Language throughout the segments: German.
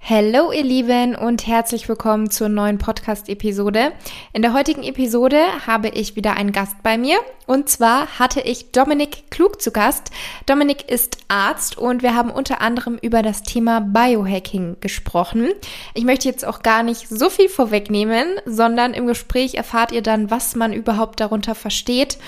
Hallo ihr Lieben und herzlich willkommen zur neuen Podcast-Episode. In der heutigen Episode habe ich wieder einen Gast bei mir und zwar hatte ich Dominik Klug zu Gast. Dominik ist Arzt und wir haben unter anderem über das Thema Biohacking gesprochen. Ich möchte jetzt auch gar nicht so viel vorwegnehmen, sondern im Gespräch erfahrt ihr dann, was man überhaupt darunter versteht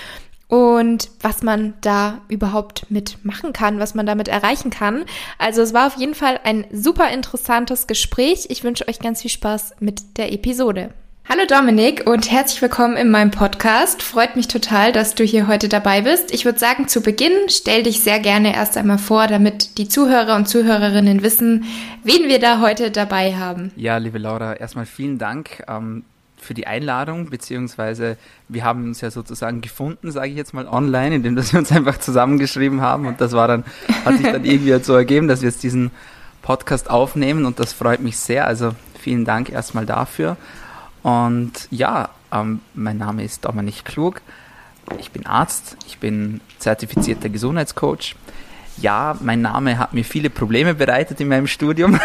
und was man da überhaupt mitmachen kann, was man damit erreichen kann. Also es war auf jeden Fall ein super interessantes Gespräch. Ich wünsche euch ganz viel Spaß mit der Episode. Hallo Dominik und herzlich willkommen in meinem Podcast. Freut mich total, dass du hier heute dabei bist. Ich würde sagen, zu Beginn stell dich sehr gerne erst einmal vor, damit die Zuhörer und Zuhörerinnen wissen, wen wir da heute dabei haben. Ja, liebe Laura, erstmal vielen Dank. Ähm für die Einladung, beziehungsweise wir haben uns ja sozusagen gefunden, sage ich jetzt mal online, indem wir uns einfach zusammengeschrieben haben und das war dann, hat sich dann irgendwie halt so ergeben, dass wir jetzt diesen Podcast aufnehmen und das freut mich sehr. Also vielen Dank erstmal dafür. Und ja, ähm, mein Name ist Dominik Klug. Ich bin Arzt, ich bin zertifizierter Gesundheitscoach ja, mein Name hat mir viele Probleme bereitet in meinem Studium,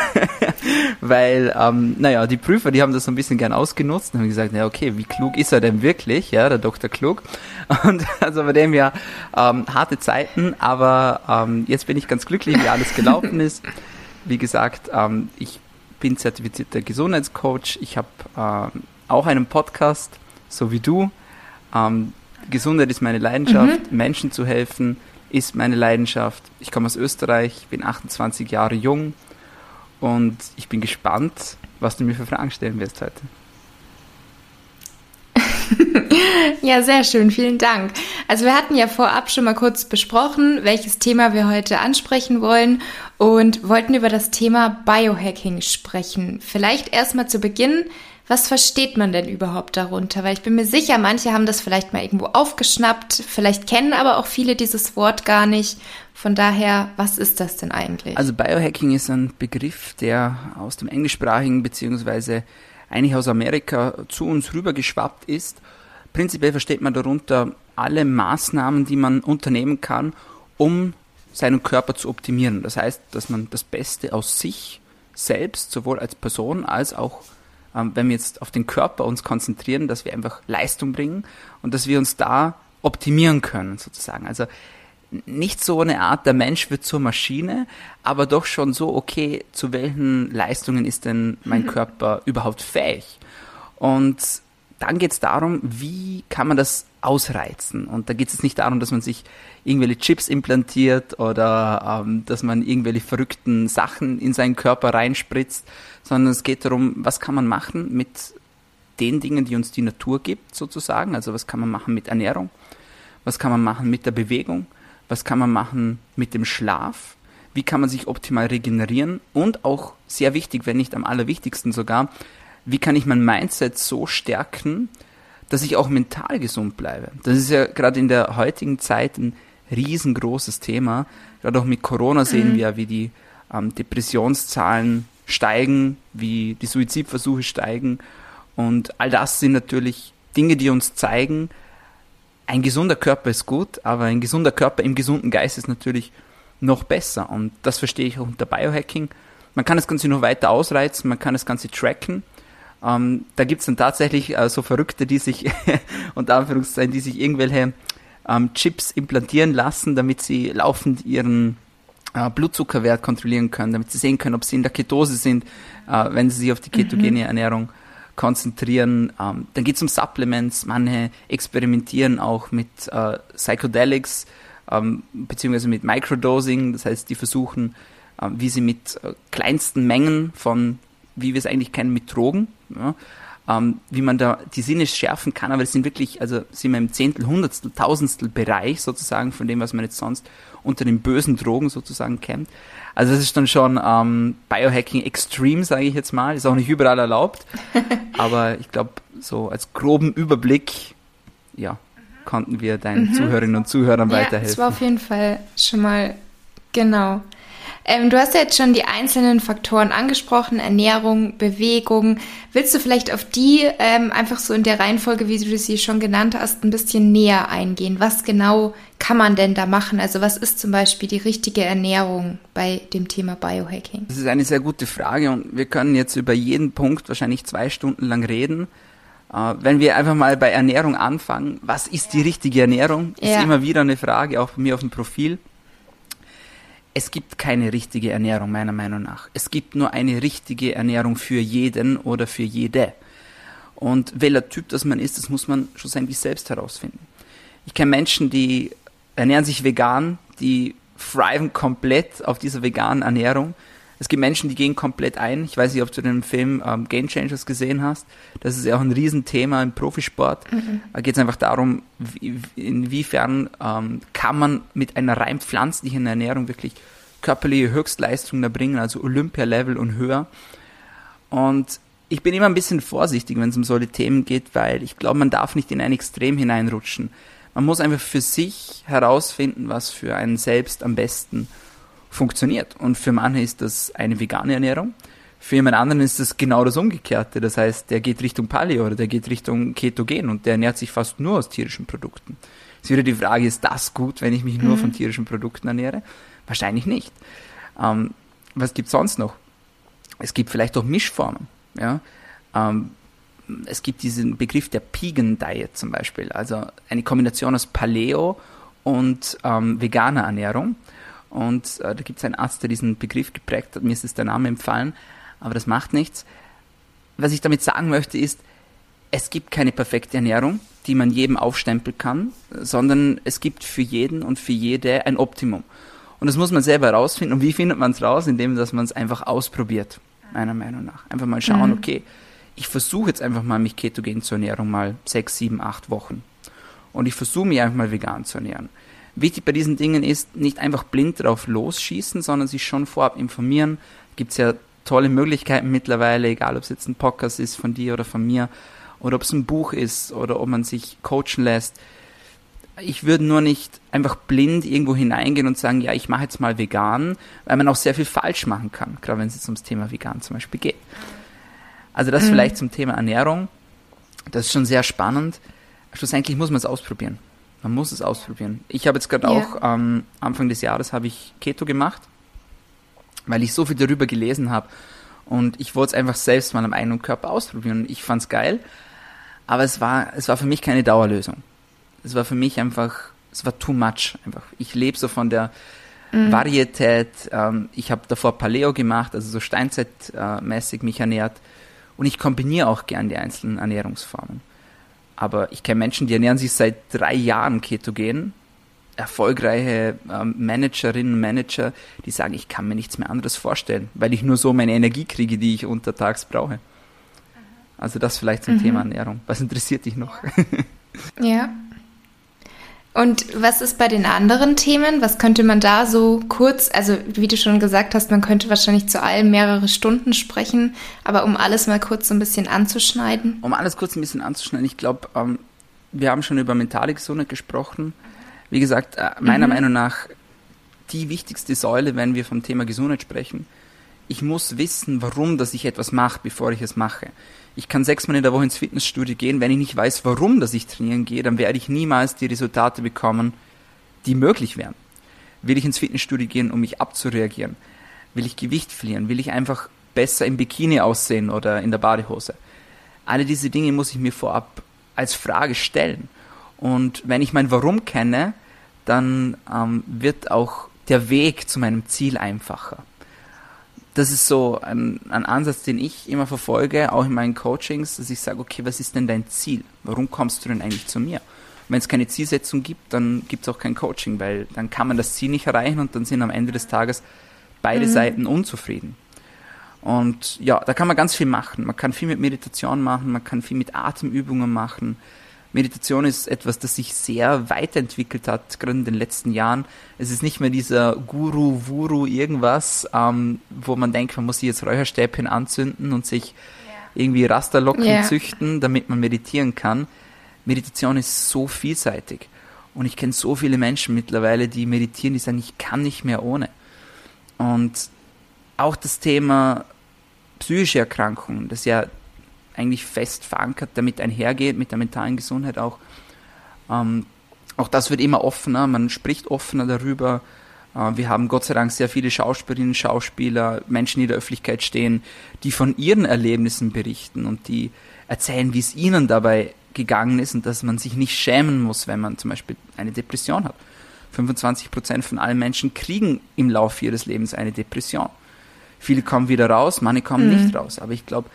weil, ähm, naja, die Prüfer, die haben das so ein bisschen gern ausgenutzt und haben gesagt, ja, okay, wie klug ist er denn wirklich, ja, der Dr. Klug. Und also bei dem ja ähm, harte Zeiten, aber ähm, jetzt bin ich ganz glücklich, wie alles gelaufen ist. Wie gesagt, ähm, ich bin zertifizierter Gesundheitscoach, ich habe ähm, auch einen Podcast, so wie du. Ähm, Gesundheit ist meine Leidenschaft, mhm. Menschen zu helfen, ist meine Leidenschaft. Ich komme aus Österreich, bin 28 Jahre jung und ich bin gespannt, was du mir für Fragen stellen wirst heute. ja, sehr schön, vielen Dank. Also wir hatten ja vorab schon mal kurz besprochen, welches Thema wir heute ansprechen wollen und wollten über das Thema Biohacking sprechen. Vielleicht erstmal zu Beginn, was versteht man denn überhaupt darunter? Weil ich bin mir sicher, manche haben das vielleicht mal irgendwo aufgeschnappt, vielleicht kennen aber auch viele dieses Wort gar nicht. Von daher, was ist das denn eigentlich? Also Biohacking ist ein Begriff, der aus dem englischsprachigen beziehungsweise eigentlich aus Amerika zu uns rübergeschwappt ist. Prinzipiell versteht man darunter alle Maßnahmen, die man unternehmen kann, um seinen Körper zu optimieren. Das heißt, dass man das Beste aus sich selbst, sowohl als Person als auch wenn wir jetzt auf den Körper uns konzentrieren, dass wir einfach Leistung bringen und dass wir uns da optimieren können, sozusagen. Also nicht so eine Art, der Mensch wird zur Maschine, aber doch schon so, okay, zu welchen Leistungen ist denn mein mhm. Körper überhaupt fähig? Und dann geht es darum, wie kann man das ausreizen? Und da geht es nicht darum, dass man sich irgendwelche Chips implantiert oder ähm, dass man irgendwelche verrückten Sachen in seinen Körper reinspritzt, sondern es geht darum, was kann man machen mit den Dingen, die uns die Natur gibt, sozusagen. Also was kann man machen mit Ernährung? Was kann man machen mit der Bewegung? Was kann man machen mit dem Schlaf? Wie kann man sich optimal regenerieren? Und auch sehr wichtig, wenn nicht am allerwichtigsten sogar, wie kann ich mein Mindset so stärken, dass ich auch mental gesund bleibe. Das ist ja gerade in der heutigen Zeit ein riesengroßes Thema. Gerade auch mit Corona sehen mhm. wir, wie die ähm, Depressionszahlen steigen, wie die Suizidversuche steigen. Und all das sind natürlich Dinge, die uns zeigen, ein gesunder Körper ist gut, aber ein gesunder Körper im gesunden Geist ist natürlich noch besser. Und das verstehe ich auch unter Biohacking. Man kann das Ganze noch weiter ausreizen, man kann das Ganze tracken. Ähm, da gibt es dann tatsächlich äh, so Verrückte, die sich, unter Anführungszeichen, die sich irgendwelche ähm, Chips implantieren lassen, damit sie laufend ihren äh, Blutzuckerwert kontrollieren können, damit sie sehen können, ob sie in der Ketose sind, äh, wenn sie sich auf die ketogene mhm. Ernährung konzentrieren. Ähm, dann geht es um Supplements. Manche experimentieren auch mit äh, Psychedelics ähm, beziehungsweise mit Microdosing. Das heißt, die versuchen, äh, wie sie mit äh, kleinsten Mengen von, wie wir es eigentlich kennen, mit Drogen, ja, ähm, wie man da die Sinne schärfen kann. Aber es sind wirklich, also sind wir im Zehntel, Hundertstel, Tausendstel Bereich sozusagen von dem, was man jetzt sonst unter den bösen Drogen sozusagen kennt. Also das ist dann schon ähm, Biohacking Extreme, sage ich jetzt mal. Ist auch nicht überall erlaubt. aber ich glaube, so als groben Überblick, ja, konnten wir deinen mhm. Zuhörerinnen und Zuhörern ja, weiterhelfen. Das war auf jeden Fall schon mal genau. Ähm, du hast ja jetzt schon die einzelnen Faktoren angesprochen, Ernährung, Bewegung. Willst du vielleicht auf die ähm, einfach so in der Reihenfolge, wie du sie schon genannt hast, ein bisschen näher eingehen? Was genau kann man denn da machen? Also was ist zum Beispiel die richtige Ernährung bei dem Thema Biohacking? Das ist eine sehr gute Frage und wir können jetzt über jeden Punkt wahrscheinlich zwei Stunden lang reden. Uh, wenn wir einfach mal bei Ernährung anfangen, was ist die richtige Ernährung? Ist ja. immer wieder eine Frage, auch bei mir auf dem Profil es gibt keine richtige Ernährung, meiner Meinung nach. Es gibt nur eine richtige Ernährung für jeden oder für jede. Und welcher Typ das man ist, das muss man schlussendlich selbst herausfinden. Ich kenne Menschen, die ernähren sich vegan, die thriven komplett auf dieser veganen Ernährung. Es gibt Menschen, die gehen komplett ein. Ich weiß nicht, ob du den Film ähm, Game Changers gesehen hast. Das ist ja auch ein Riesenthema im Profisport. Mhm. Da geht es einfach darum, wie, inwiefern ähm, kann man mit einer rein pflanzlichen Ernährung wirklich körperliche Höchstleistungen erbringen, also Olympia-Level und höher. Und ich bin immer ein bisschen vorsichtig, wenn es um solche Themen geht, weil ich glaube, man darf nicht in ein Extrem hineinrutschen. Man muss einfach für sich herausfinden, was für einen selbst am besten funktioniert. Und für manche ist das eine vegane Ernährung. Für jemand anderen ist das genau das Umgekehrte. Das heißt, der geht Richtung Paleo oder der geht Richtung Ketogen und der ernährt sich fast nur aus tierischen Produkten. Es ist wieder die Frage, ist das gut, wenn ich mich nur mhm. von tierischen Produkten ernähre? Wahrscheinlich nicht. Ähm, was gibt es sonst noch? Es gibt vielleicht auch Mischformen. Ja? Ähm, es gibt diesen Begriff der Pegan Diet zum Beispiel, also eine Kombination aus Paleo und ähm, veganer Ernährung. Und äh, da gibt es einen Arzt, der diesen Begriff geprägt hat. Mir ist es der Name empfallen, aber das macht nichts. Was ich damit sagen möchte ist, es gibt keine perfekte Ernährung, die man jedem aufstempeln kann, sondern es gibt für jeden und für jede ein Optimum. Und das muss man selber herausfinden. Und wie findet man es raus? Indem, dass man es einfach ausprobiert, meiner Meinung nach. Einfach mal schauen, mhm. okay, ich versuche jetzt einfach mal, mich ketogen zu ernähren, mal sechs, sieben, acht Wochen. Und ich versuche mich einfach mal vegan zu ernähren. Wichtig bei diesen Dingen ist, nicht einfach blind drauf losschießen, sondern sich schon vorab informieren. Gibt es ja tolle Möglichkeiten mittlerweile, egal ob es jetzt ein Podcast ist von dir oder von mir, oder ob es ein Buch ist, oder ob man sich coachen lässt ich würde nur nicht einfach blind irgendwo hineingehen und sagen, ja, ich mache jetzt mal vegan, weil man auch sehr viel falsch machen kann, gerade wenn es jetzt ums Thema vegan zum Beispiel geht. Also das mhm. vielleicht zum Thema Ernährung. Das ist schon sehr spannend. Schlussendlich muss man es ausprobieren. Man muss es ausprobieren. Ich habe jetzt gerade ja. auch ähm, Anfang des Jahres habe ich Keto gemacht, weil ich so viel darüber gelesen habe und ich wollte es einfach selbst mal am eigenen Körper ausprobieren. Ich fand es geil, aber es war es war für mich keine Dauerlösung es war für mich einfach, es war too much einfach. Ich lebe so von der mhm. Varietät. Ähm, ich habe davor Paleo gemacht, also so steinzeitmäßig mich ernährt. Und ich kombiniere auch gern die einzelnen Ernährungsformen. Aber ich kenne Menschen, die ernähren sich seit drei Jahren ketogen. Erfolgreiche ähm, Managerinnen und Manager, die sagen, ich kann mir nichts mehr anderes vorstellen, weil ich nur so meine Energie kriege, die ich untertags brauche. Also das vielleicht zum mhm. Thema Ernährung. Was interessiert dich noch? Ja, und was ist bei den anderen Themen? Was könnte man da so kurz, also wie du schon gesagt hast, man könnte wahrscheinlich zu allem mehrere Stunden sprechen, aber um alles mal kurz so ein bisschen anzuschneiden? Um alles kurz ein bisschen anzuschneiden, ich glaube, ähm, wir haben schon über mentale Gesundheit gesprochen. Wie gesagt, äh, meiner mhm. Meinung nach die wichtigste Säule, wenn wir vom Thema Gesundheit sprechen. Ich muss wissen, warum dass ich etwas mache, bevor ich es mache ich kann sechsmal in der Woche ins Fitnessstudio gehen, wenn ich nicht weiß, warum dass ich trainieren gehe, dann werde ich niemals die Resultate bekommen, die möglich wären. Will ich ins Fitnessstudio gehen, um mich abzureagieren? Will ich Gewicht verlieren? Will ich einfach besser im Bikini aussehen oder in der Badehose? Alle diese Dinge muss ich mir vorab als Frage stellen. Und wenn ich mein Warum kenne, dann ähm, wird auch der Weg zu meinem Ziel einfacher. Das ist so ein, ein Ansatz, den ich immer verfolge, auch in meinen Coachings, dass ich sage, okay, was ist denn dein Ziel? Warum kommst du denn eigentlich zu mir? Wenn es keine Zielsetzung gibt, dann gibt es auch kein Coaching, weil dann kann man das Ziel nicht erreichen und dann sind am Ende des Tages beide mhm. Seiten unzufrieden. Und ja, da kann man ganz viel machen. Man kann viel mit Meditation machen, man kann viel mit Atemübungen machen. Meditation ist etwas, das sich sehr weiterentwickelt hat, gerade in den letzten Jahren. Es ist nicht mehr dieser Guru, Wuru, irgendwas, ähm, wo man denkt, man muss sich jetzt Räucherstäbchen anzünden und sich irgendwie Rasterlocken yeah. züchten, damit man meditieren kann. Meditation ist so vielseitig. Und ich kenne so viele Menschen mittlerweile, die meditieren, die sagen, ich kann nicht mehr ohne. Und auch das Thema psychische Erkrankungen, das ja eigentlich fest verankert damit einhergeht, mit der mentalen Gesundheit auch. Ähm, auch das wird immer offener, man spricht offener darüber. Äh, wir haben Gott sei Dank sehr viele Schauspielerinnen, Schauspieler, Menschen, die in der Öffentlichkeit stehen, die von ihren Erlebnissen berichten und die erzählen, wie es ihnen dabei gegangen ist und dass man sich nicht schämen muss, wenn man zum Beispiel eine Depression hat. 25 Prozent von allen Menschen kriegen im Laufe ihres Lebens eine Depression. Viele kommen wieder raus, manche kommen mhm. nicht raus. Aber ich glaube,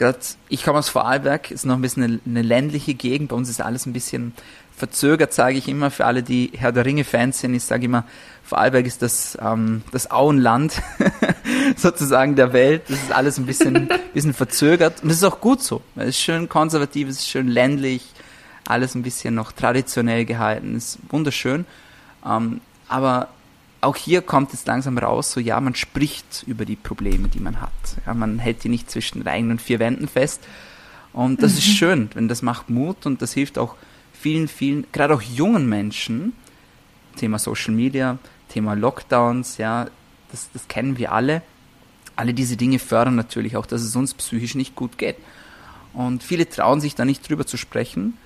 gerade ich komme aus Vorarlberg, ist noch ein bisschen eine, eine, ländliche Gegend. Bei uns ist alles ein bisschen verzögert, sage ich immer. Für alle, die Herr der Ringe-Fans sind, ich sage immer, Vorarlberg ist das, ähm, das Auenland sozusagen der Welt. Das ist alles ein bisschen, bisschen verzögert. Und das ist auch gut so. Es ist schön konservativ, es ist schön ländlich, alles ein bisschen noch traditionell gehalten. Es ist wunderschön. Ähm, aber auch hier kommt es langsam raus, so ja, man spricht über die Probleme, die man hat. Ja, man hält die nicht zwischen den eigenen vier Wänden fest. Und das mhm. ist schön, wenn das macht Mut und das hilft auch vielen, vielen, gerade auch jungen Menschen, Thema Social Media, Thema Lockdowns, ja, das, das kennen wir alle. Alle diese Dinge fördern natürlich auch, dass es uns psychisch nicht gut geht. Und viele trauen sich da nicht drüber zu sprechen.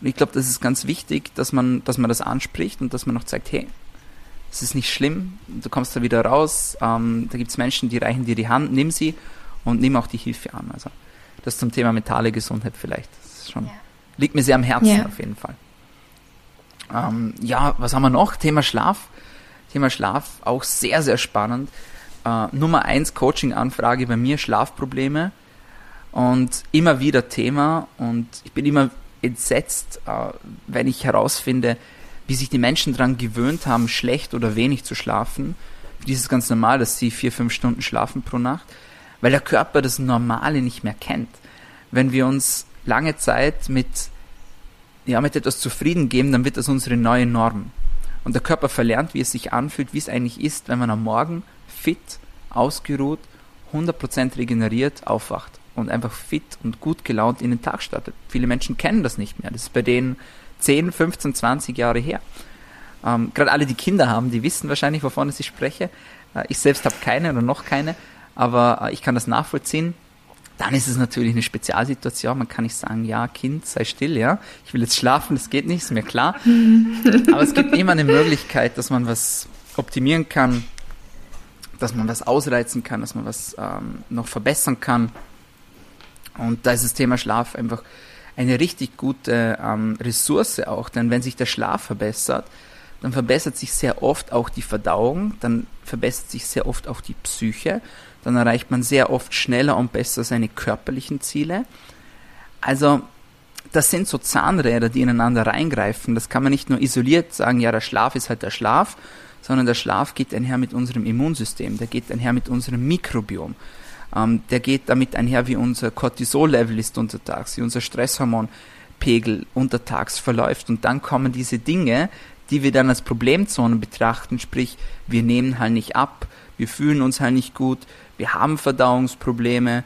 Und ich glaube, das ist ganz wichtig, dass man, dass man das anspricht und dass man auch zeigt, hey, es ist nicht schlimm, du kommst da wieder raus, ähm, da gibt es Menschen, die reichen dir die Hand, nimm sie und nimm auch die Hilfe an. Also das zum Thema mentale Gesundheit vielleicht. Das schon, ja. liegt mir sehr am Herzen ja. auf jeden Fall. Ähm, ja, was haben wir noch? Thema Schlaf. Thema Schlaf, auch sehr, sehr spannend. Äh, Nummer eins Coaching-Anfrage bei mir, Schlafprobleme. Und immer wieder Thema. Und ich bin immer entsetzt, äh, wenn ich herausfinde, wie sich die Menschen daran gewöhnt haben, schlecht oder wenig zu schlafen. Für die ist es ganz normal, dass sie vier, fünf Stunden schlafen pro Nacht, weil der Körper das Normale nicht mehr kennt. Wenn wir uns lange Zeit mit, ja, mit etwas zufrieden geben, dann wird das unsere neue Norm. Und der Körper verlernt, wie es sich anfühlt, wie es eigentlich ist, wenn man am Morgen fit, ausgeruht, 100% regeneriert aufwacht und einfach fit und gut gelaunt in den Tag startet. Viele Menschen kennen das nicht mehr. Das ist bei denen 10, 15, 20 Jahre her. Ähm, Gerade alle, die Kinder haben, die wissen wahrscheinlich, wovon ich spreche. Äh, ich selbst habe keine oder noch keine, aber äh, ich kann das nachvollziehen. Dann ist es natürlich eine Spezialsituation. Man kann nicht sagen, ja, Kind, sei still, ja. Ich will jetzt schlafen, das geht nicht, ist mir klar. aber es gibt immer eine Möglichkeit, dass man was optimieren kann, dass man was ausreizen kann, dass man was ähm, noch verbessern kann. Und da ist das Thema Schlaf einfach eine richtig gute ähm, Ressource auch, denn wenn sich der Schlaf verbessert, dann verbessert sich sehr oft auch die Verdauung, dann verbessert sich sehr oft auch die Psyche, dann erreicht man sehr oft schneller und besser seine körperlichen Ziele. Also das sind so Zahnräder, die ineinander reingreifen. Das kann man nicht nur isoliert sagen, ja, der Schlaf ist halt der Schlaf, sondern der Schlaf geht einher mit unserem Immunsystem, der geht einher mit unserem Mikrobiom. Ähm, der geht damit einher, wie unser Cortisol-Level ist untertags, wie unser Stresshormonpegel untertags verläuft. Und dann kommen diese Dinge, die wir dann als Problemzonen betrachten, sprich, wir nehmen halt nicht ab, wir fühlen uns halt nicht gut, wir haben Verdauungsprobleme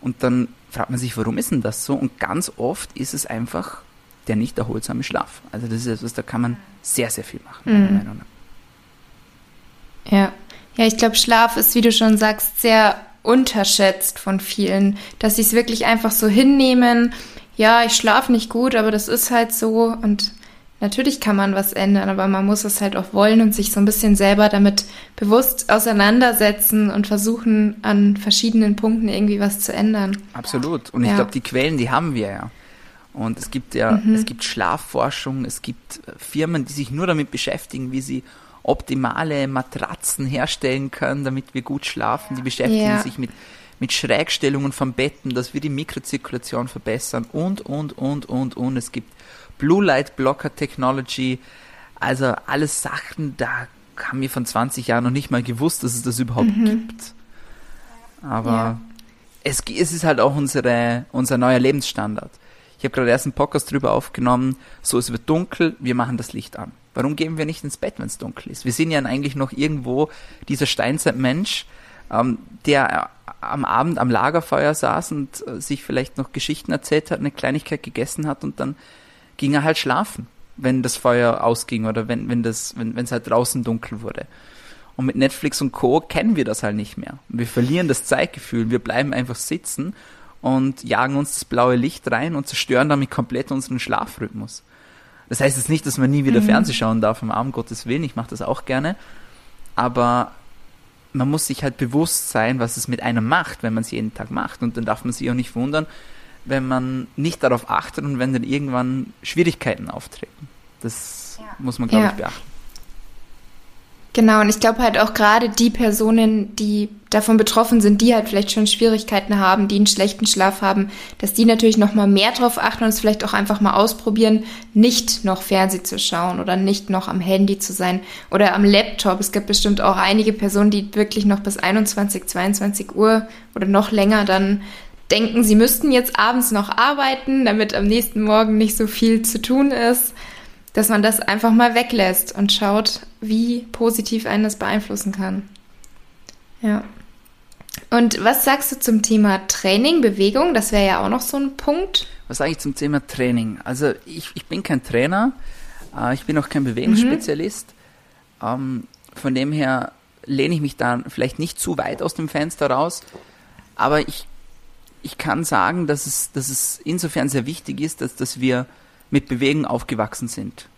und dann fragt man sich, warum ist denn das so? Und ganz oft ist es einfach der nicht erholsame Schlaf. Also das ist etwas, da kann man sehr, sehr viel machen, meiner mhm. Meinung nach. Ja. Ja, ich glaube, Schlaf ist, wie du schon sagst, sehr unterschätzt von vielen, dass sie es wirklich einfach so hinnehmen. Ja, ich schlafe nicht gut, aber das ist halt so und natürlich kann man was ändern, aber man muss es halt auch wollen und sich so ein bisschen selber damit bewusst auseinandersetzen und versuchen, an verschiedenen Punkten irgendwie was zu ändern. Absolut. Und ich ja. glaube, die Quellen, die haben wir ja. Und es gibt ja, mhm. es gibt Schlafforschung, es gibt Firmen, die sich nur damit beschäftigen, wie sie optimale Matratzen herstellen können, damit wir gut schlafen. Die beschäftigen ja. sich mit, mit Schrägstellungen von Betten, dass wir die Mikrozirkulation verbessern und, und, und, und, und. Es gibt Blue Light Blocker Technology, also alles Sachen, da haben wir von 20 Jahren noch nicht mal gewusst, dass es das überhaupt mhm. gibt. Aber ja. es, es ist halt auch unsere, unser neuer Lebensstandard. Ich habe gerade erst einen Podcast drüber aufgenommen, so es wird dunkel, wir machen das Licht an. Warum gehen wir nicht ins Bett, wenn es dunkel ist? Wir sind ja eigentlich noch irgendwo dieser Steinzeitmensch, ähm, der am Abend am Lagerfeuer saß und äh, sich vielleicht noch Geschichten erzählt hat, eine Kleinigkeit gegessen hat und dann ging er halt schlafen, wenn das Feuer ausging oder wenn, wenn das, wenn es halt draußen dunkel wurde. Und mit Netflix und Co. kennen wir das halt nicht mehr. Wir verlieren das Zeitgefühl. Wir bleiben einfach sitzen und jagen uns das blaue Licht rein und zerstören damit komplett unseren Schlafrhythmus. Das heißt jetzt nicht, dass man nie wieder mhm. Fernsehen schauen darf, am Abend Gottes Willen. Ich mache das auch gerne. Aber man muss sich halt bewusst sein, was es mit einem macht, wenn man es jeden Tag macht. Und dann darf man sich auch nicht wundern, wenn man nicht darauf achtet und wenn dann irgendwann Schwierigkeiten auftreten. Das ja. muss man, glaube ja. ich, beachten. Genau, und ich glaube halt auch gerade die Personen, die davon betroffen sind, die halt vielleicht schon Schwierigkeiten haben, die einen schlechten Schlaf haben, dass die natürlich noch mal mehr drauf achten und es vielleicht auch einfach mal ausprobieren, nicht noch Fernsehen zu schauen oder nicht noch am Handy zu sein oder am Laptop. Es gibt bestimmt auch einige Personen, die wirklich noch bis 21, 22 Uhr oder noch länger dann denken, sie müssten jetzt abends noch arbeiten, damit am nächsten Morgen nicht so viel zu tun ist dass man das einfach mal weglässt und schaut, wie positiv einen das beeinflussen kann. Ja. Und was sagst du zum Thema Training, Bewegung? Das wäre ja auch noch so ein Punkt. Was sage ich zum Thema Training? Also ich, ich bin kein Trainer, äh, ich bin auch kein Bewegungsspezialist. Mhm. Ähm, von dem her lehne ich mich da vielleicht nicht zu weit aus dem Fenster raus, aber ich, ich kann sagen, dass es, dass es insofern sehr wichtig ist, dass, dass wir mit Bewegung aufgewachsen sind.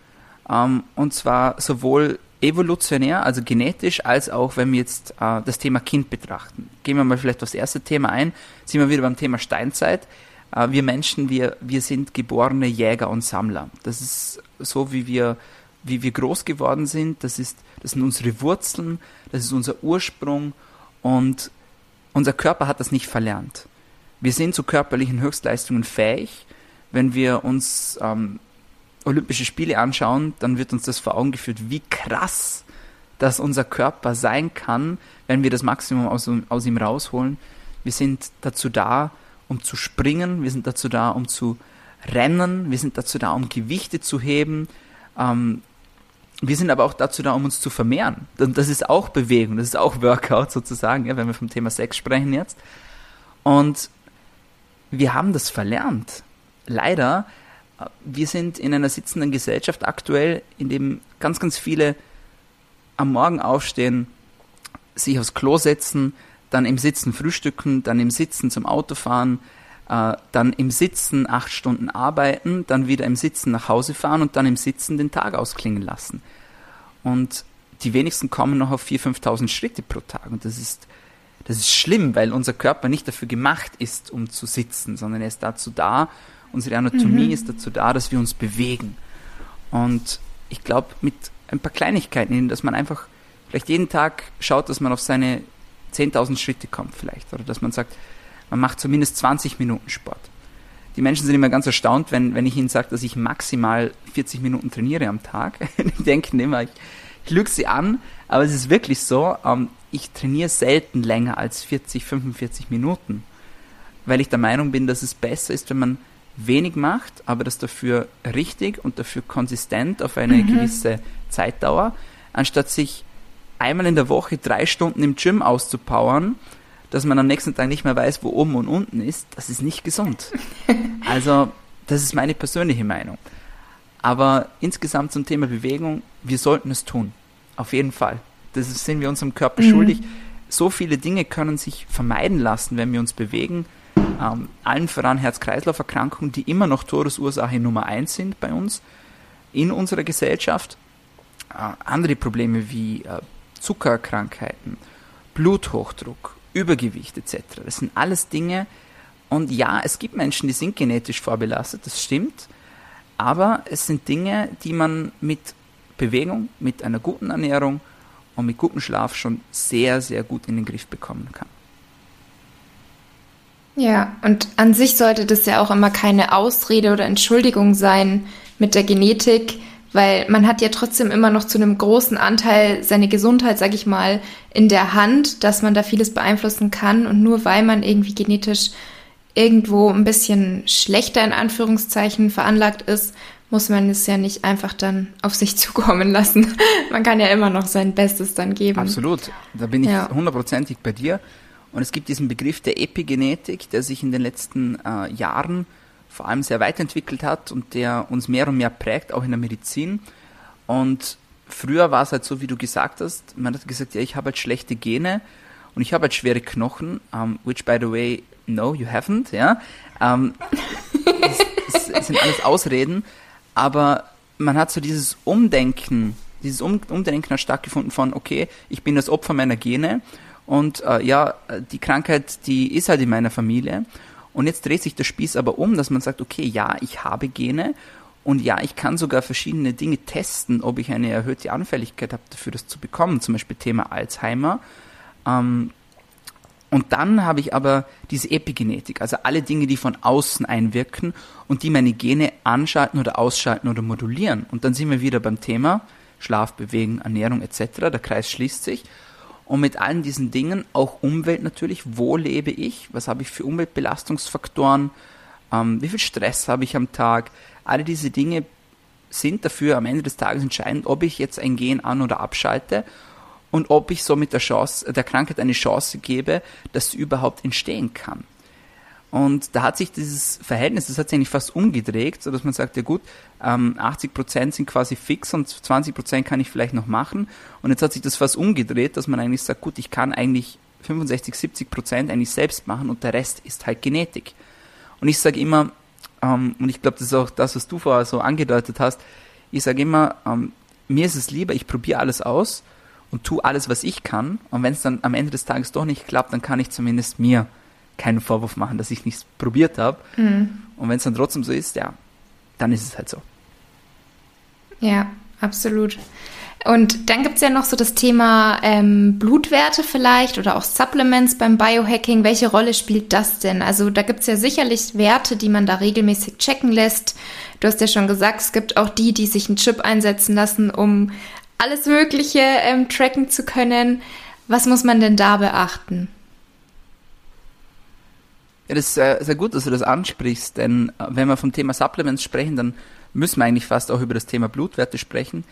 Ähm, und zwar sowohl evolutionär, also genetisch, als auch wenn wir jetzt äh, das Thema Kind betrachten. Gehen wir mal vielleicht aufs erste Thema ein, sind wir wieder beim Thema Steinzeit. Äh, wir Menschen, wir, wir sind geborene Jäger und Sammler. Das ist so, wie wir, wie wir groß geworden sind. Das, ist, das sind unsere Wurzeln, das ist unser Ursprung und unser Körper hat das nicht verlernt. Wir sind zu körperlichen Höchstleistungen fähig wenn wir uns ähm, Olympische Spiele anschauen, dann wird uns das vor Augen geführt, wie krass dass unser Körper sein kann, wenn wir das Maximum aus, aus ihm rausholen. Wir sind dazu da, um zu springen, wir sind dazu da, um zu rennen, wir sind dazu da, um Gewichte zu heben. Ähm, wir sind aber auch dazu da, um uns zu vermehren. Und das ist auch Bewegung, das ist auch Workout sozusagen, ja, wenn wir vom Thema Sex sprechen jetzt. Und wir haben das verlernt leider, wir sind in einer sitzenden Gesellschaft aktuell, in dem ganz, ganz viele am Morgen aufstehen, sich aufs Klo setzen, dann im Sitzen frühstücken, dann im Sitzen zum Auto fahren, äh, dann im Sitzen acht Stunden arbeiten, dann wieder im Sitzen nach Hause fahren und dann im Sitzen den Tag ausklingen lassen. Und die wenigsten kommen noch auf 4.000, 5.000 Schritte pro Tag. Und das ist, das ist schlimm, weil unser Körper nicht dafür gemacht ist, um zu sitzen, sondern er ist dazu da, Unsere Anatomie mhm. ist dazu da, dass wir uns bewegen. Und ich glaube, mit ein paar Kleinigkeiten, dass man einfach vielleicht jeden Tag schaut, dass man auf seine 10.000 Schritte kommt vielleicht. Oder dass man sagt, man macht zumindest 20 Minuten Sport. Die Menschen sind immer ganz erstaunt, wenn, wenn ich ihnen sage, dass ich maximal 40 Minuten trainiere am Tag. die denken immer, ich, ich lüge sie an, aber es ist wirklich so, ähm, ich trainiere selten länger als 40, 45 Minuten, weil ich der Meinung bin, dass es besser ist, wenn man wenig macht, aber das dafür richtig und dafür konsistent auf eine mhm. gewisse Zeitdauer, anstatt sich einmal in der Woche drei Stunden im Gym auszupowern, dass man am nächsten Tag nicht mehr weiß, wo oben und unten ist, das ist nicht gesund. Also, das ist meine persönliche Meinung. Aber insgesamt zum Thema Bewegung, wir sollten es tun. Auf jeden Fall. Das sind wir unserem Körper mhm. schuldig. So viele Dinge können sich vermeiden lassen, wenn wir uns bewegen ähm, allen voran Herz-Kreislauf-Erkrankungen, die immer noch Todesursache Nummer eins sind bei uns in unserer Gesellschaft. Äh, andere Probleme wie äh, Zuckerkrankheiten, Bluthochdruck, Übergewicht etc. Das sind alles Dinge, und ja, es gibt Menschen, die sind genetisch vorbelastet, das stimmt, aber es sind Dinge, die man mit Bewegung, mit einer guten Ernährung und mit gutem Schlaf schon sehr, sehr gut in den Griff bekommen kann. Ja, und an sich sollte das ja auch immer keine Ausrede oder Entschuldigung sein mit der Genetik, weil man hat ja trotzdem immer noch zu einem großen Anteil seine Gesundheit, sag ich mal, in der Hand, dass man da vieles beeinflussen kann und nur weil man irgendwie genetisch irgendwo ein bisschen schlechter in Anführungszeichen veranlagt ist, muss man es ja nicht einfach dann auf sich zukommen lassen. man kann ja immer noch sein Bestes dann geben. Absolut, da bin ich hundertprozentig ja. bei dir. Und es gibt diesen Begriff der Epigenetik, der sich in den letzten äh, Jahren vor allem sehr weiterentwickelt hat und der uns mehr und mehr prägt, auch in der Medizin. Und früher war es halt so, wie du gesagt hast, man hat gesagt, ja, ich habe halt schlechte Gene und ich habe halt schwere Knochen, um, which by the way, no, you haven't, ja. Um, das, das sind alles Ausreden, aber man hat so dieses Umdenken, dieses um Umdenken hat stattgefunden von, okay, ich bin das Opfer meiner Gene und äh, ja, die Krankheit, die ist halt in meiner Familie und jetzt dreht sich der Spieß aber um, dass man sagt, okay, ja, ich habe Gene und ja, ich kann sogar verschiedene Dinge testen, ob ich eine erhöhte Anfälligkeit habe, dafür das zu bekommen. Zum Beispiel Thema Alzheimer. Ähm, und dann habe ich aber diese Epigenetik, also alle Dinge, die von außen einwirken und die meine Gene anschalten oder ausschalten oder modulieren. Und dann sind wir wieder beim Thema Schlaf, Bewegen, Ernährung etc. Der Kreis schließt sich. Und mit allen diesen Dingen, auch Umwelt natürlich, wo lebe ich, was habe ich für Umweltbelastungsfaktoren, ähm, wie viel Stress habe ich am Tag, alle diese Dinge sind dafür am Ende des Tages entscheidend, ob ich jetzt ein Gen an- oder abschalte und ob ich so mit der Chance, der Krankheit eine Chance gebe, dass sie überhaupt entstehen kann. Und da hat sich dieses Verhältnis, das hat sich eigentlich fast umgedreht, so dass man sagt, ja gut, ähm, 80 Prozent sind quasi fix und 20 Prozent kann ich vielleicht noch machen. Und jetzt hat sich das fast umgedreht, dass man eigentlich sagt, gut, ich kann eigentlich 65, 70 Prozent eigentlich selbst machen und der Rest ist halt Genetik. Und ich sage immer, ähm, und ich glaube, das ist auch das, was du vorher so angedeutet hast, ich sage immer, ähm, mir ist es lieber, ich probiere alles aus und tue alles, was ich kann. Und wenn es dann am Ende des Tages doch nicht klappt, dann kann ich zumindest mir keinen Vorwurf machen, dass ich nichts probiert habe. Mhm. Und wenn es dann trotzdem so ist, ja, dann ist es halt so. Ja, absolut. Und dann gibt es ja noch so das Thema ähm, Blutwerte vielleicht oder auch Supplements beim Biohacking. Welche Rolle spielt das denn? Also da gibt es ja sicherlich Werte, die man da regelmäßig checken lässt. Du hast ja schon gesagt, es gibt auch die, die sich einen Chip einsetzen lassen, um alles Mögliche ähm, tracken zu können. Was muss man denn da beachten? Ja, das ist sehr, sehr gut, dass du das ansprichst, denn äh, wenn wir vom Thema Supplements sprechen, dann müssen wir eigentlich fast auch über das Thema Blutwerte sprechen.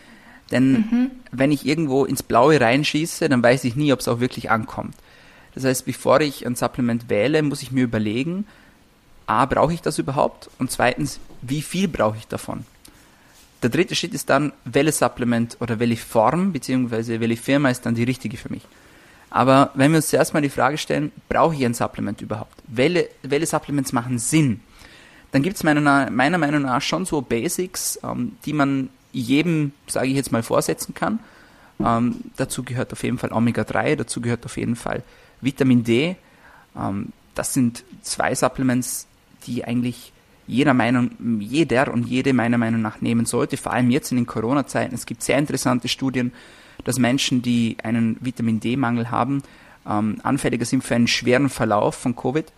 Denn mhm. wenn ich irgendwo ins Blaue reinschieße, dann weiß ich nie, ob es auch wirklich ankommt. Das heißt, bevor ich ein Supplement wähle, muss ich mir überlegen, a, brauche ich das überhaupt? Und zweitens, wie viel brauche ich davon? Der dritte Schritt ist dann, welches Supplement oder welche Form bzw. welche Firma ist dann die richtige für mich. Aber wenn wir uns zuerst mal die Frage stellen, brauche ich ein Supplement überhaupt? Welche, welche Supplements machen Sinn? Dann gibt es meiner, meiner, Meinung nach schon so Basics, ähm, die man jedem, sage ich jetzt mal, vorsetzen kann. Ähm, dazu gehört auf jeden Fall Omega-3, dazu gehört auf jeden Fall Vitamin D. Ähm, das sind zwei Supplements, die eigentlich jeder Meinung, jeder und jede meiner Meinung nach nehmen sollte, vor allem jetzt in den Corona-Zeiten. Es gibt sehr interessante Studien, dass Menschen, die einen Vitamin D-Mangel haben, ähm, anfälliger sind für einen schweren Verlauf von Covid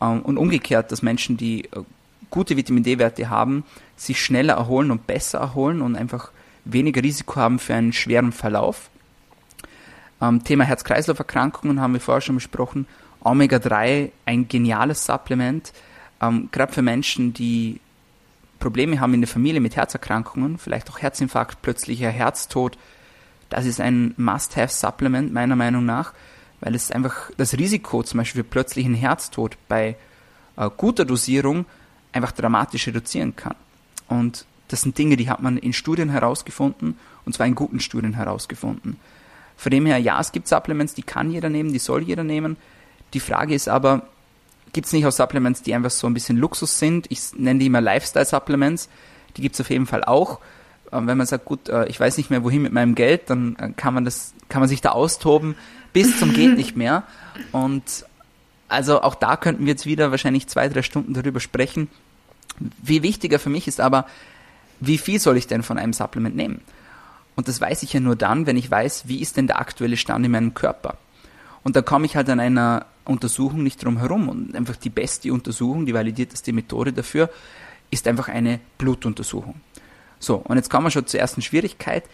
ähm, und umgekehrt, dass Menschen, die äh, gute Vitamin D-Werte haben, sich schneller erholen und besser erholen und einfach weniger Risiko haben für einen schweren Verlauf. Ähm, Thema Herz-Kreislauf-Erkrankungen haben wir vorher schon besprochen. Omega-3, ein geniales Supplement, ähm, gerade für Menschen, die Probleme haben in der Familie mit Herzerkrankungen, vielleicht auch Herzinfarkt, plötzlicher Herztod, das ist ein Must-Have-Supplement meiner Meinung nach, weil es einfach das Risiko zum Beispiel für plötzlichen Herztod bei äh, guter Dosierung einfach dramatisch reduzieren kann. Und das sind Dinge, die hat man in Studien herausgefunden, und zwar in guten Studien herausgefunden. Von dem her, ja, es gibt Supplements, die kann jeder nehmen, die soll jeder nehmen. Die Frage ist aber, gibt es nicht auch Supplements, die einfach so ein bisschen Luxus sind? Ich nenne die immer Lifestyle-Supplements. Die gibt es auf jeden Fall auch. Wenn man sagt, gut, äh, ich weiß nicht mehr wohin mit meinem Geld, dann äh, kann man das, kann man sich da austoben bis zum geht nicht mehr. Und also auch da könnten wir jetzt wieder wahrscheinlich zwei, drei Stunden darüber sprechen. Wie wichtiger für mich ist aber, wie viel soll ich denn von einem Supplement nehmen? Und das weiß ich ja nur dann, wenn ich weiß, wie ist denn der aktuelle Stand in meinem Körper. Und da komme ich halt an einer Untersuchung nicht drum herum. Und einfach die beste Untersuchung, die validierteste Methode dafür, ist einfach eine Blutuntersuchung. So, und jetzt kommen wir schon zur ersten Schwierigkeit.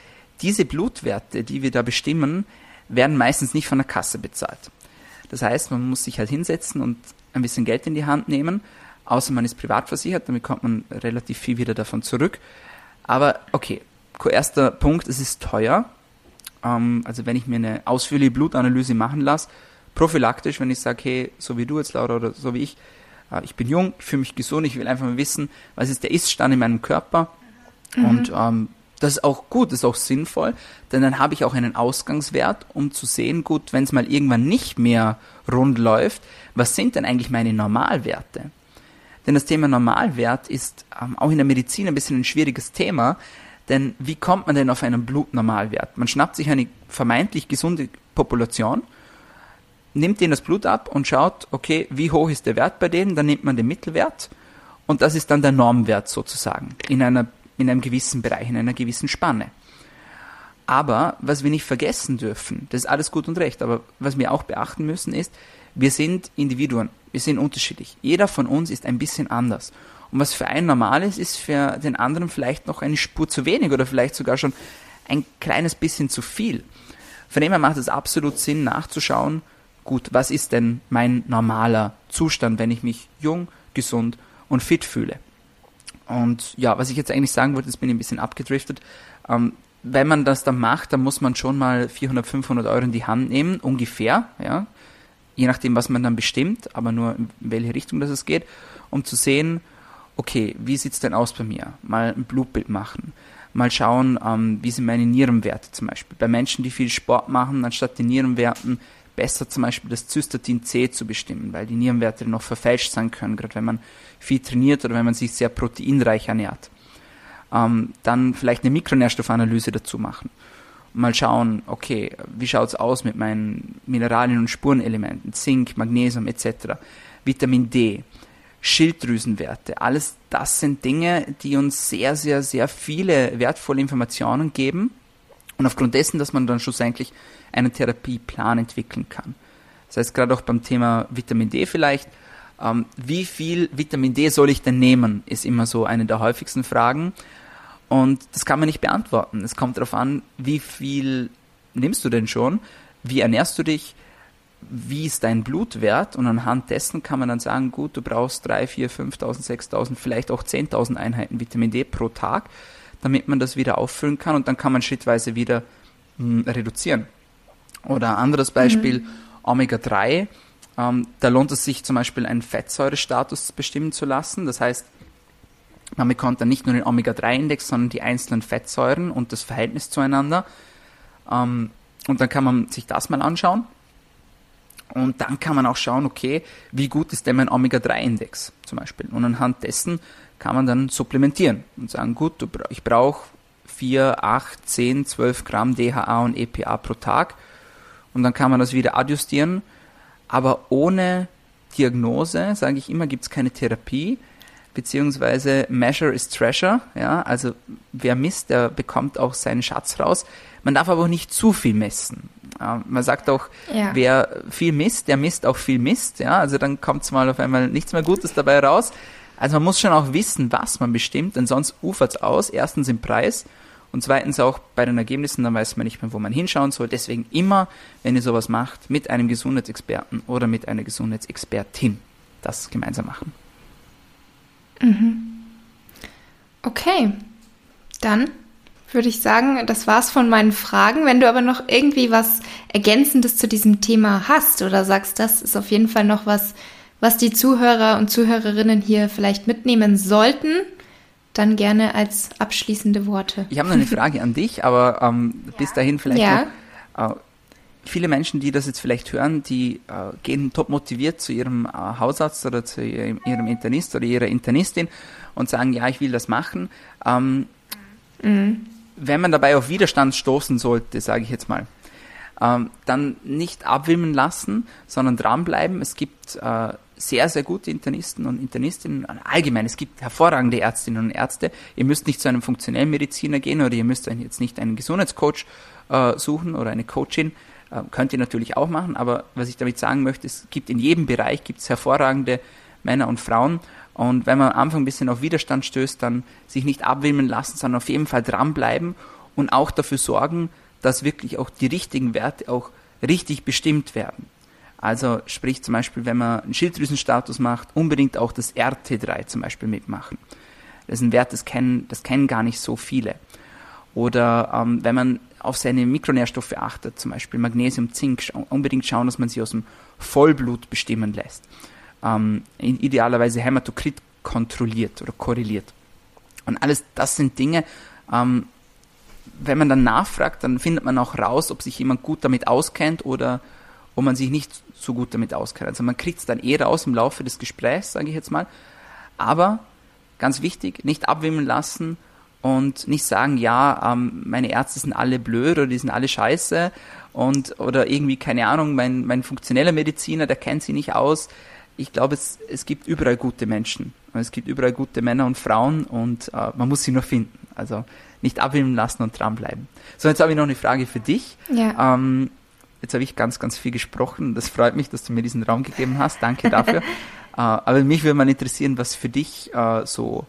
Diese Blutwerte, die wir da bestimmen, werden meistens nicht von der Kasse bezahlt. Das heißt, man muss sich halt hinsetzen und ein bisschen Geld in die Hand nehmen, außer man ist privat versichert, damit kommt man relativ viel wieder davon zurück. Aber okay, erster Punkt, es ist teuer. Ähm, also wenn ich mir eine ausführliche Blutanalyse machen lasse, prophylaktisch, wenn ich sage, hey, so wie du jetzt, Laura, oder so wie ich, äh, ich bin jung, ich fühle mich gesund, ich will einfach mal wissen, was ist der Iststand in meinem Körper. Mhm. Und ähm, das ist auch gut, das ist auch sinnvoll, denn dann habe ich auch einen Ausgangswert, um zu sehen, gut, wenn es mal irgendwann nicht mehr rund läuft, was sind denn eigentlich meine Normalwerte? Denn das Thema Normalwert ist ähm, auch in der Medizin ein bisschen ein schwieriges Thema, denn wie kommt man denn auf einen Blutnormalwert? Man schnappt sich eine vermeintlich gesunde Population, nimmt denen das Blut ab und schaut, okay, wie hoch ist der Wert bei denen, dann nimmt man den Mittelwert und das ist dann der Normwert sozusagen in einer in einem gewissen Bereich, in einer gewissen Spanne. Aber was wir nicht vergessen dürfen, das ist alles gut und recht, aber was wir auch beachten müssen ist, wir sind Individuen, wir sind unterschiedlich. Jeder von uns ist ein bisschen anders. Und was für einen normal ist, ist für den anderen vielleicht noch eine Spur zu wenig oder vielleicht sogar schon ein kleines bisschen zu viel. Von dem her macht es absolut Sinn nachzuschauen, gut, was ist denn mein normaler Zustand, wenn ich mich jung, gesund und fit fühle. Und ja, was ich jetzt eigentlich sagen wollte, jetzt bin ich ein bisschen abgedriftet. Ähm, wenn man das dann macht, dann muss man schon mal 400, 500 Euro in die Hand nehmen, ungefähr, ja. Je nachdem, was man dann bestimmt, aber nur in welche Richtung das es geht, um zu sehen, okay, wie sieht's denn aus bei mir? Mal ein Blutbild machen. Mal schauen, ähm, wie sind meine Nierenwerte zum Beispiel. Bei Menschen, die viel Sport machen, anstatt die Nierenwerten besser zum Beispiel das Zystatin C zu bestimmen, weil die Nierenwerte noch verfälscht sein können, gerade wenn man viel trainiert oder wenn man sich sehr proteinreich ernährt. Ähm, dann vielleicht eine Mikronährstoffanalyse dazu machen. Mal schauen, okay, wie schaut es aus mit meinen Mineralien und Spurenelementen, Zink, Magnesium etc., Vitamin D, Schilddrüsenwerte, alles das sind Dinge, die uns sehr, sehr, sehr viele wertvolle Informationen geben. Und aufgrund dessen, dass man dann schlussendlich einen Therapieplan entwickeln kann. Das heißt, gerade auch beim Thema Vitamin D vielleicht, ähm, wie viel Vitamin D soll ich denn nehmen, ist immer so eine der häufigsten Fragen. Und das kann man nicht beantworten. Es kommt darauf an, wie viel nimmst du denn schon, wie ernährst du dich, wie ist dein Blutwert und anhand dessen kann man dann sagen, gut, du brauchst 3, 4, 5.000, 6.000, vielleicht auch 10.000 Einheiten Vitamin D pro Tag, damit man das wieder auffüllen kann und dann kann man schrittweise wieder mh, hm, reduzieren. Oder anderes Beispiel, mhm. Omega-3. Ähm, da lohnt es sich zum Beispiel einen Fettsäurestatus bestimmen zu lassen. Das heißt, man bekommt dann nicht nur den Omega-3-Index, sondern die einzelnen Fettsäuren und das Verhältnis zueinander. Ähm, und dann kann man sich das mal anschauen. Und dann kann man auch schauen, okay, wie gut ist denn mein Omega-3-Index zum Beispiel. Und anhand dessen kann man dann supplementieren und sagen, gut, ich brauche 4, 8, 10, 12 Gramm DHA und EPA pro Tag und dann kann man das wieder adjustieren. Aber ohne Diagnose, sage ich immer, gibt es keine Therapie, beziehungsweise Measure is Treasure. Ja, also wer misst, der bekommt auch seinen Schatz raus. Man darf aber auch nicht zu viel messen. Man sagt auch, ja. wer viel misst, der misst auch viel Mist. Ja, also dann kommt es mal auf einmal nichts mehr Gutes dabei raus. Also man muss schon auch wissen, was man bestimmt, denn sonst ufert es aus. Erstens im Preis und zweitens auch bei den Ergebnissen, dann weiß man nicht mehr, wo man hinschauen soll. Deswegen immer, wenn ihr sowas macht, mit einem Gesundheitsexperten oder mit einer Gesundheitsexpertin das gemeinsam machen. Mhm. Okay, dann würde ich sagen, das war's von meinen Fragen. Wenn du aber noch irgendwie was Ergänzendes zu diesem Thema hast oder sagst, das ist auf jeden Fall noch was, was die Zuhörer und Zuhörerinnen hier vielleicht mitnehmen sollten, dann gerne als abschließende Worte. Ich habe noch eine Frage an dich, aber ähm, bis dahin vielleicht ja. noch. Äh, viele Menschen, die das jetzt vielleicht hören, die äh, gehen top motiviert zu ihrem äh, Hausarzt oder zu ihrem, ihrem, Internist oder ihrer Internistin und sagen, ja, ich will das machen. Ähm, mhm. Wenn man dabei auf Widerstand stoßen sollte, sage ich jetzt mal, ähm, dann nicht abwimmeln lassen, sondern dranbleiben. Es gibt äh, sehr, sehr gute Internisten und Internistinnen. Allgemein, es gibt hervorragende Ärztinnen und Ärzte. Ihr müsst nicht zu einem funktionellen Mediziner gehen oder ihr müsst jetzt nicht einen Gesundheitscoach äh, suchen oder eine Coachin. Äh, könnt ihr natürlich auch machen, aber was ich damit sagen möchte, es gibt in jedem Bereich gibt's hervorragende Männer und Frauen. Und wenn man am Anfang ein bisschen auf Widerstand stößt, dann sich nicht abwimmeln lassen, sondern auf jeden Fall dranbleiben und auch dafür sorgen, dass wirklich auch die richtigen Werte auch richtig bestimmt werden. Also sprich zum Beispiel, wenn man einen Schilddrüsenstatus macht, unbedingt auch das RT3 zum Beispiel mitmachen. Das ist ein Wert, das kennen, das kennen gar nicht so viele. Oder ähm, wenn man auf seine Mikronährstoffe achtet, zum Beispiel Magnesium, Zink, unbedingt schauen, dass man sie aus dem Vollblut bestimmen lässt. Ähm, idealerweise Hämatokrit kontrolliert oder korreliert. Und alles das sind Dinge, ähm, wenn man dann nachfragt, dann findet man auch raus, ob sich jemand gut damit auskennt oder ob man sich nicht so gut damit auskennt. Also man kriegt es dann eh raus im Laufe des Gesprächs, sage ich jetzt mal. Aber ganz wichtig, nicht abwimmeln lassen und nicht sagen, ja, ähm, meine Ärzte sind alle blöd oder die sind alle scheiße und oder irgendwie, keine Ahnung, mein, mein funktioneller Mediziner, der kennt sie nicht aus. Ich glaube, es, es gibt überall gute Menschen. Es gibt überall gute Männer und Frauen und äh, man muss sie nur finden. Also nicht abwimmeln lassen und dranbleiben. So, jetzt habe ich noch eine Frage für dich. Ja. Ähm, jetzt habe ich ganz, ganz viel gesprochen. Das freut mich, dass du mir diesen Raum gegeben hast. Danke dafür. äh, aber mich würde mal interessieren, was für dich äh, so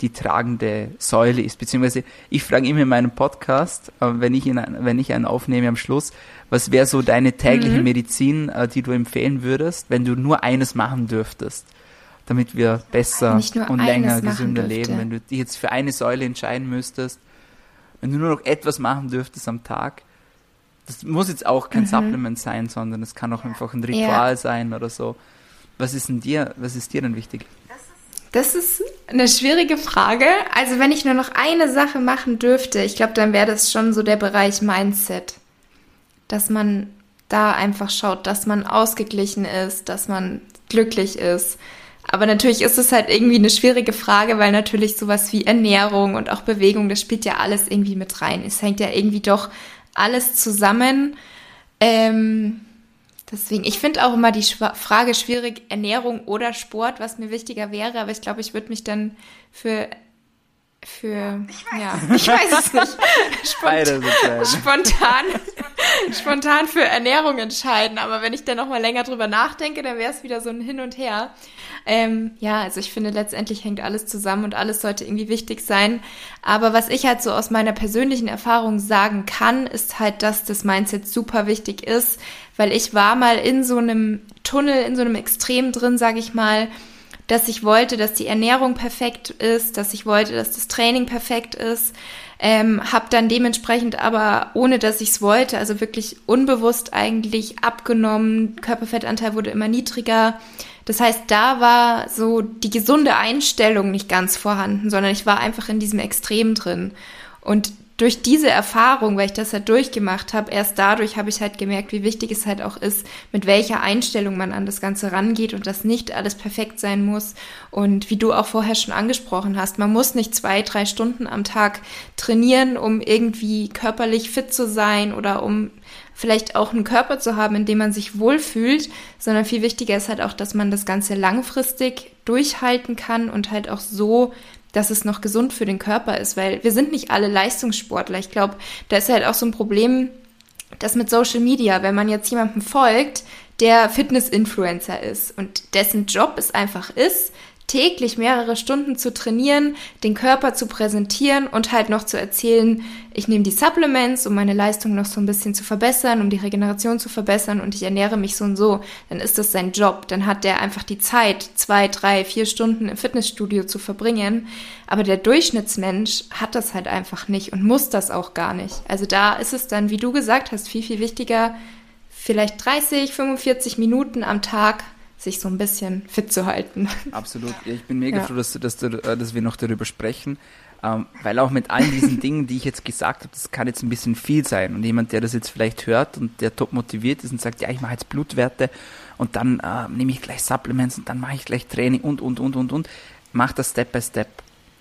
die tragende Säule ist. Beziehungsweise ich frage immer in meinem Podcast, äh, wenn, ich ihn, wenn ich einen aufnehme am Schluss, was wäre so deine tägliche mhm. Medizin, die du empfehlen würdest, wenn du nur eines machen dürftest, damit wir besser und länger gesünder leben. Wenn du dich jetzt für eine Säule entscheiden müsstest, wenn du nur noch etwas machen dürftest am Tag, das muss jetzt auch kein mhm. Supplement sein, sondern es kann auch einfach ein Ritual ja. sein oder so. Was ist denn dir, was ist dir denn wichtig? Das ist eine schwierige Frage. Also wenn ich nur noch eine Sache machen dürfte, ich glaube, dann wäre das schon so der Bereich Mindset. Dass man da einfach schaut, dass man ausgeglichen ist, dass man glücklich ist. Aber natürlich ist es halt irgendwie eine schwierige Frage, weil natürlich sowas wie Ernährung und auch Bewegung, das spielt ja alles irgendwie mit rein. Es hängt ja irgendwie doch alles zusammen. Ähm, Deswegen, ich finde auch immer die Frage schwierig, Ernährung oder Sport, was mir wichtiger wäre, aber ich glaube, ich würde mich dann für für ja, ich weiß es nicht. Spontan, spontan, spontan für Ernährung entscheiden. Aber wenn ich dann noch mal länger drüber nachdenke, dann wäre es wieder so ein Hin und Her. Ähm, ja, also ich finde, letztendlich hängt alles zusammen und alles sollte irgendwie wichtig sein. Aber was ich halt so aus meiner persönlichen Erfahrung sagen kann, ist halt, dass das Mindset super wichtig ist, weil ich war mal in so einem Tunnel, in so einem Extrem drin, sage ich mal, dass ich wollte, dass die Ernährung perfekt ist, dass ich wollte, dass das Training perfekt ist, ähm, habe dann dementsprechend aber, ohne dass ich es wollte, also wirklich unbewusst eigentlich abgenommen, Körperfettanteil wurde immer niedriger, das heißt, da war so die gesunde Einstellung nicht ganz vorhanden, sondern ich war einfach in diesem Extrem drin. Und durch diese Erfahrung, weil ich das halt durchgemacht habe, erst dadurch habe ich halt gemerkt, wie wichtig es halt auch ist, mit welcher Einstellung man an das Ganze rangeht und dass nicht alles perfekt sein muss. Und wie du auch vorher schon angesprochen hast, man muss nicht zwei, drei Stunden am Tag trainieren, um irgendwie körperlich fit zu sein oder um vielleicht auch einen Körper zu haben, in dem man sich wohlfühlt, sondern viel wichtiger ist halt auch, dass man das Ganze langfristig durchhalten kann und halt auch so, dass es noch gesund für den Körper ist, weil wir sind nicht alle Leistungssportler. Ich glaube, da ist halt auch so ein Problem, das mit Social Media, wenn man jetzt jemandem folgt, der Fitness-Influencer ist und dessen Job es einfach ist, täglich mehrere Stunden zu trainieren, den Körper zu präsentieren und halt noch zu erzählen, ich nehme die Supplements, um meine Leistung noch so ein bisschen zu verbessern, um die Regeneration zu verbessern und ich ernähre mich so und so, dann ist das sein Job. Dann hat der einfach die Zeit, zwei, drei, vier Stunden im Fitnessstudio zu verbringen. Aber der Durchschnittsmensch hat das halt einfach nicht und muss das auch gar nicht. Also da ist es dann, wie du gesagt hast, viel, viel wichtiger, vielleicht 30, 45 Minuten am Tag sich so ein bisschen fit zu halten. Absolut. Ja, ich bin mega ja. froh, dass, dass, dass, wir noch darüber sprechen, ähm, weil auch mit all diesen Dingen, die ich jetzt gesagt habe, das kann jetzt ein bisschen viel sein. Und jemand, der das jetzt vielleicht hört und der top motiviert ist und sagt, ja, ich mache jetzt Blutwerte und dann äh, nehme ich gleich Supplements und dann mache ich gleich Training und, und, und, und, und, macht das Step by Step.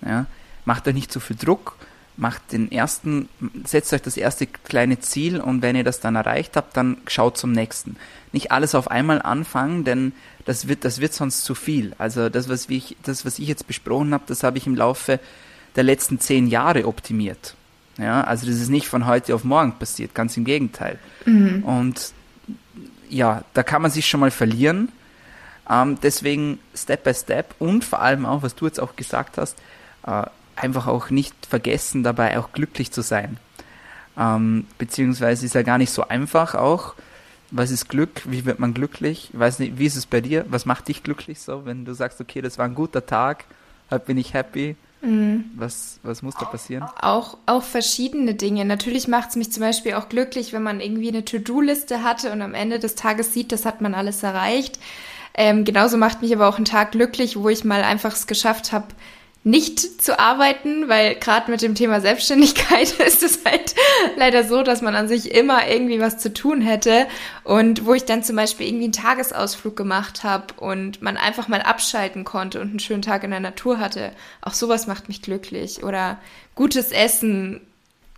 Ja? Macht euch nicht zu viel Druck, macht den ersten, setzt euch das erste kleine Ziel und wenn ihr das dann erreicht habt, dann schaut zum nächsten. Nicht alles auf einmal anfangen, denn das wird, das wird sonst zu viel. Also das, was ich, das, was ich jetzt besprochen habe, das habe ich im Laufe der letzten zehn Jahre optimiert. Ja, also das ist nicht von heute auf morgen passiert, ganz im Gegenteil. Mhm. Und ja, da kann man sich schon mal verlieren. Ähm, deswegen Step by Step und vor allem auch, was du jetzt auch gesagt hast, äh, einfach auch nicht vergessen, dabei auch glücklich zu sein. Ähm, beziehungsweise ist ja gar nicht so einfach auch. Was ist Glück? Wie wird man glücklich? Ich weiß nicht, wie ist es bei dir? Was macht dich glücklich so, wenn du sagst, okay, das war ein guter Tag, heute bin ich happy? Mhm. Was, was muss da passieren? Auch, auch verschiedene Dinge. Natürlich macht es mich zum Beispiel auch glücklich, wenn man irgendwie eine To-Do-Liste hatte und am Ende des Tages sieht, das hat man alles erreicht. Ähm, genauso macht mich aber auch ein Tag glücklich, wo ich mal einfach es geschafft habe, nicht zu arbeiten, weil gerade mit dem Thema Selbstständigkeit ist es halt leider so, dass man an sich immer irgendwie was zu tun hätte und wo ich dann zum Beispiel irgendwie einen Tagesausflug gemacht habe und man einfach mal abschalten konnte und einen schönen Tag in der Natur hatte. Auch sowas macht mich glücklich oder gutes Essen,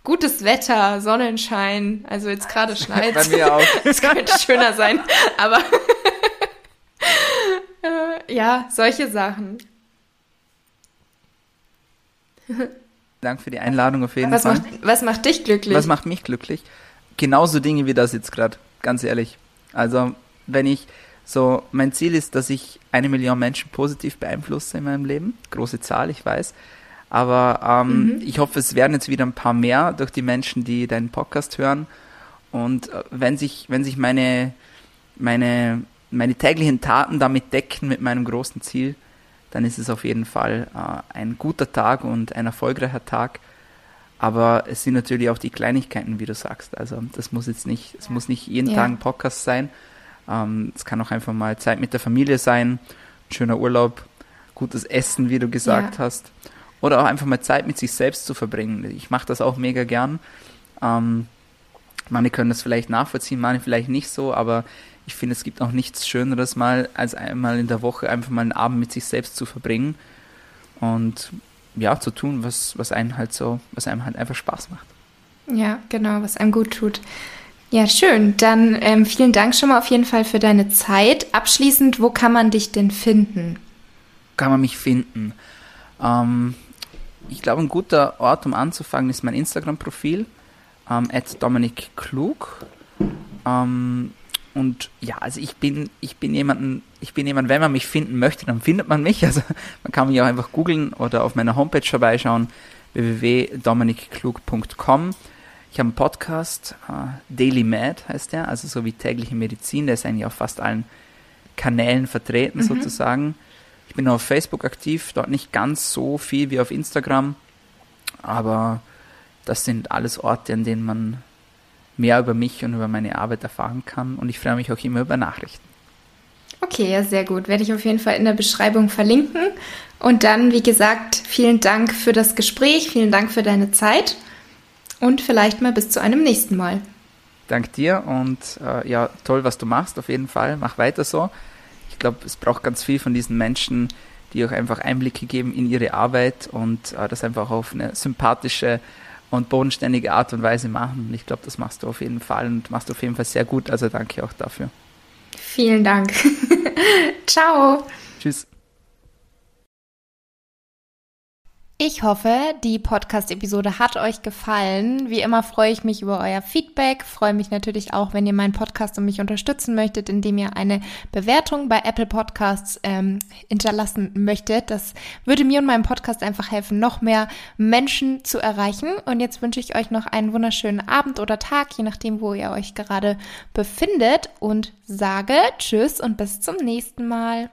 gutes Wetter, Sonnenschein, also jetzt gerade schneit Bei mir auch. Es könnte schöner sein, aber äh, ja, solche Sachen. Dank für die Einladung auf jeden was Fall. Macht, was macht dich glücklich? Was macht mich glücklich? Genauso Dinge wie das jetzt gerade, ganz ehrlich. Also, wenn ich so, mein Ziel ist, dass ich eine Million Menschen positiv beeinflusse in meinem Leben. Große Zahl, ich weiß. Aber ähm, mhm. ich hoffe, es werden jetzt wieder ein paar mehr durch die Menschen, die deinen Podcast hören. Und äh, wenn sich, wenn sich meine, meine, meine täglichen Taten damit decken mit meinem großen Ziel, dann ist es auf jeden Fall äh, ein guter Tag und ein erfolgreicher Tag. Aber es sind natürlich auch die Kleinigkeiten, wie du sagst. Also das muss jetzt nicht, es muss nicht jeden ja. Tag ein Podcast sein. Ähm, es kann auch einfach mal Zeit mit der Familie sein, ein schöner Urlaub, gutes Essen, wie du gesagt ja. hast. Oder auch einfach mal Zeit mit sich selbst zu verbringen. Ich mache das auch mega gern. Ähm, manche können das vielleicht nachvollziehen, manche vielleicht nicht so, aber ich finde, es gibt auch nichts Schöneres mal, als einmal in der Woche einfach mal einen Abend mit sich selbst zu verbringen und ja, zu tun, was, was einem halt so, was einem halt einfach Spaß macht. Ja, genau, was einem gut tut. Ja, schön. Dann ähm, vielen Dank schon mal auf jeden Fall für deine Zeit. Abschließend, wo kann man dich denn finden? Kann man mich finden? Ähm, ich glaube, ein guter Ort, um anzufangen, ist mein Instagram-Profil, ähm, Dominik Klug. Ähm, und ja, also ich bin, ich bin jemanden, ich bin jemand, wenn man mich finden möchte, dann findet man mich. Also man kann mich auch einfach googeln oder auf meiner Homepage vorbeischauen, www.dominikklug.com. Ich habe einen Podcast, uh, Daily Med heißt der, also so wie tägliche Medizin, der ist eigentlich auf fast allen Kanälen vertreten mhm. sozusagen. Ich bin auf Facebook aktiv, dort nicht ganz so viel wie auf Instagram, aber das sind alles Orte, an denen man mehr über mich und über meine Arbeit erfahren kann. Und ich freue mich auch immer über Nachrichten. Okay, ja, sehr gut. Werde ich auf jeden Fall in der Beschreibung verlinken. Und dann, wie gesagt, vielen Dank für das Gespräch, vielen Dank für deine Zeit und vielleicht mal bis zu einem nächsten Mal. Dank dir und äh, ja, toll, was du machst, auf jeden Fall. Mach weiter so. Ich glaube, es braucht ganz viel von diesen Menschen, die auch einfach Einblicke geben in ihre Arbeit und äh, das einfach auf eine sympathische und bodenständige Art und Weise machen. Und ich glaube, das machst du auf jeden Fall und machst du auf jeden Fall sehr gut. Also danke auch dafür. Vielen Dank. Ciao. Tschüss. Ich hoffe, die Podcast-Episode hat euch gefallen. Wie immer freue ich mich über euer Feedback. Freue mich natürlich auch, wenn ihr meinen Podcast und mich unterstützen möchtet, indem ihr eine Bewertung bei Apple Podcasts ähm, hinterlassen möchtet. Das würde mir und meinem Podcast einfach helfen, noch mehr Menschen zu erreichen. Und jetzt wünsche ich euch noch einen wunderschönen Abend oder Tag, je nachdem, wo ihr euch gerade befindet. Und sage Tschüss und bis zum nächsten Mal.